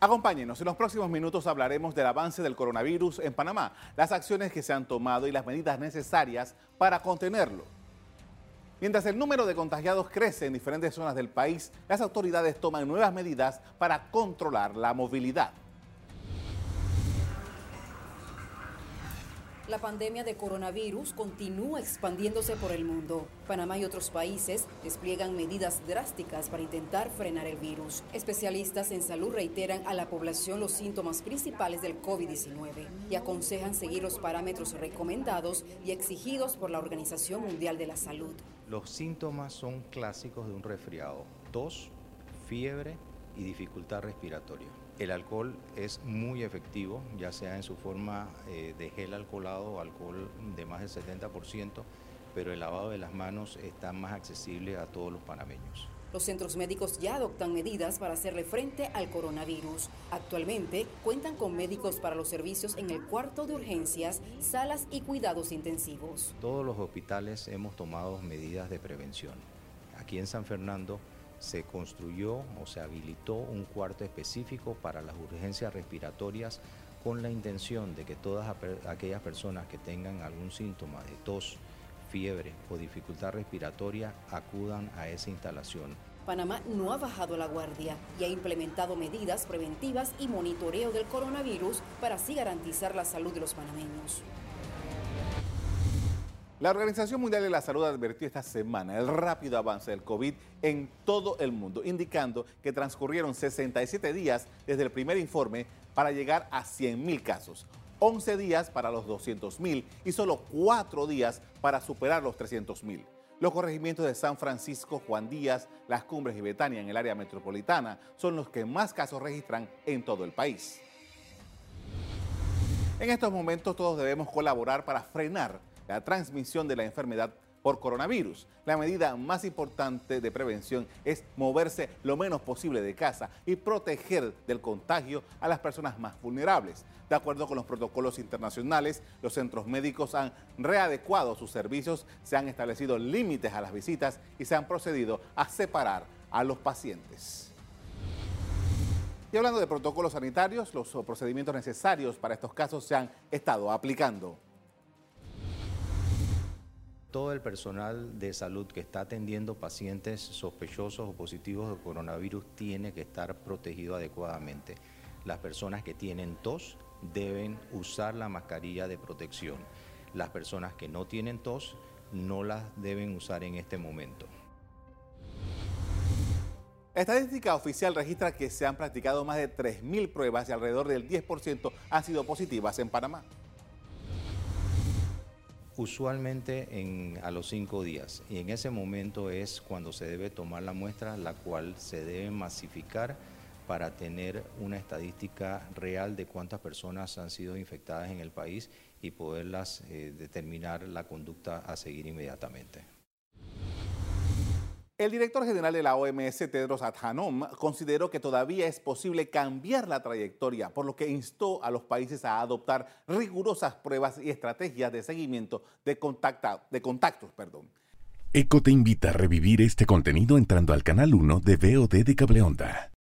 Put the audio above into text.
Acompáñenos, en los próximos minutos hablaremos del avance del coronavirus en Panamá, las acciones que se han tomado y las medidas necesarias para contenerlo. Mientras el número de contagiados crece en diferentes zonas del país, las autoridades toman nuevas medidas para controlar la movilidad. La pandemia de coronavirus continúa expandiéndose por el mundo. Panamá y otros países despliegan medidas drásticas para intentar frenar el virus. Especialistas en salud reiteran a la población los síntomas principales del COVID-19 y aconsejan seguir los parámetros recomendados y exigidos por la Organización Mundial de la Salud. Los síntomas son clásicos de un resfriado, tos, fiebre y dificultad respiratoria. El alcohol es muy efectivo, ya sea en su forma eh, de gel alcoholado o alcohol de más del 70%, pero el lavado de las manos está más accesible a todos los panameños. Los centros médicos ya adoptan medidas para hacerle frente al coronavirus. Actualmente cuentan con médicos para los servicios en el cuarto de urgencias, salas y cuidados intensivos. Todos los hospitales hemos tomado medidas de prevención. Aquí en San Fernando se construyó o se habilitó un cuarto específico para las urgencias respiratorias con la intención de que todas aquellas personas que tengan algún síntoma de tos, fiebre o dificultad respiratoria acudan a esa instalación. Panamá no ha bajado la guardia y ha implementado medidas preventivas y monitoreo del coronavirus para así garantizar la salud de los panameños. La Organización Mundial de la Salud advirtió esta semana el rápido avance del COVID en todo el mundo, indicando que transcurrieron 67 días desde el primer informe para llegar a 100.000 casos, 11 días para los 200.000 y solo 4 días para superar los 300.000. Los corregimientos de San Francisco, Juan Díaz, Las Cumbres y Betania en el área metropolitana son los que más casos registran en todo el país. En estos momentos todos debemos colaborar para frenar la transmisión de la enfermedad por coronavirus. La medida más importante de prevención es moverse lo menos posible de casa y proteger del contagio a las personas más vulnerables. De acuerdo con los protocolos internacionales, los centros médicos han readecuado sus servicios, se han establecido límites a las visitas y se han procedido a separar a los pacientes. Y hablando de protocolos sanitarios, los procedimientos necesarios para estos casos se han estado aplicando todo el personal de salud que está atendiendo pacientes sospechosos o positivos de coronavirus tiene que estar protegido adecuadamente. Las personas que tienen tos deben usar la mascarilla de protección. Las personas que no tienen tos no las deben usar en este momento. estadística oficial registra que se han practicado más de 3.000 pruebas y alrededor del 10% han sido positivas en Panamá usualmente a los cinco días y en ese momento es cuando se debe tomar la muestra, la cual se debe masificar para tener una estadística real de cuántas personas han sido infectadas en el país y poderlas eh, determinar la conducta a seguir inmediatamente. El director general de la OMS, Tedros Adhanom, consideró que todavía es posible cambiar la trayectoria, por lo que instó a los países a adoptar rigurosas pruebas y estrategias de seguimiento de, de contactos. Perdón. ECO te invita a revivir este contenido entrando al canal 1 de VOD de Cableonda.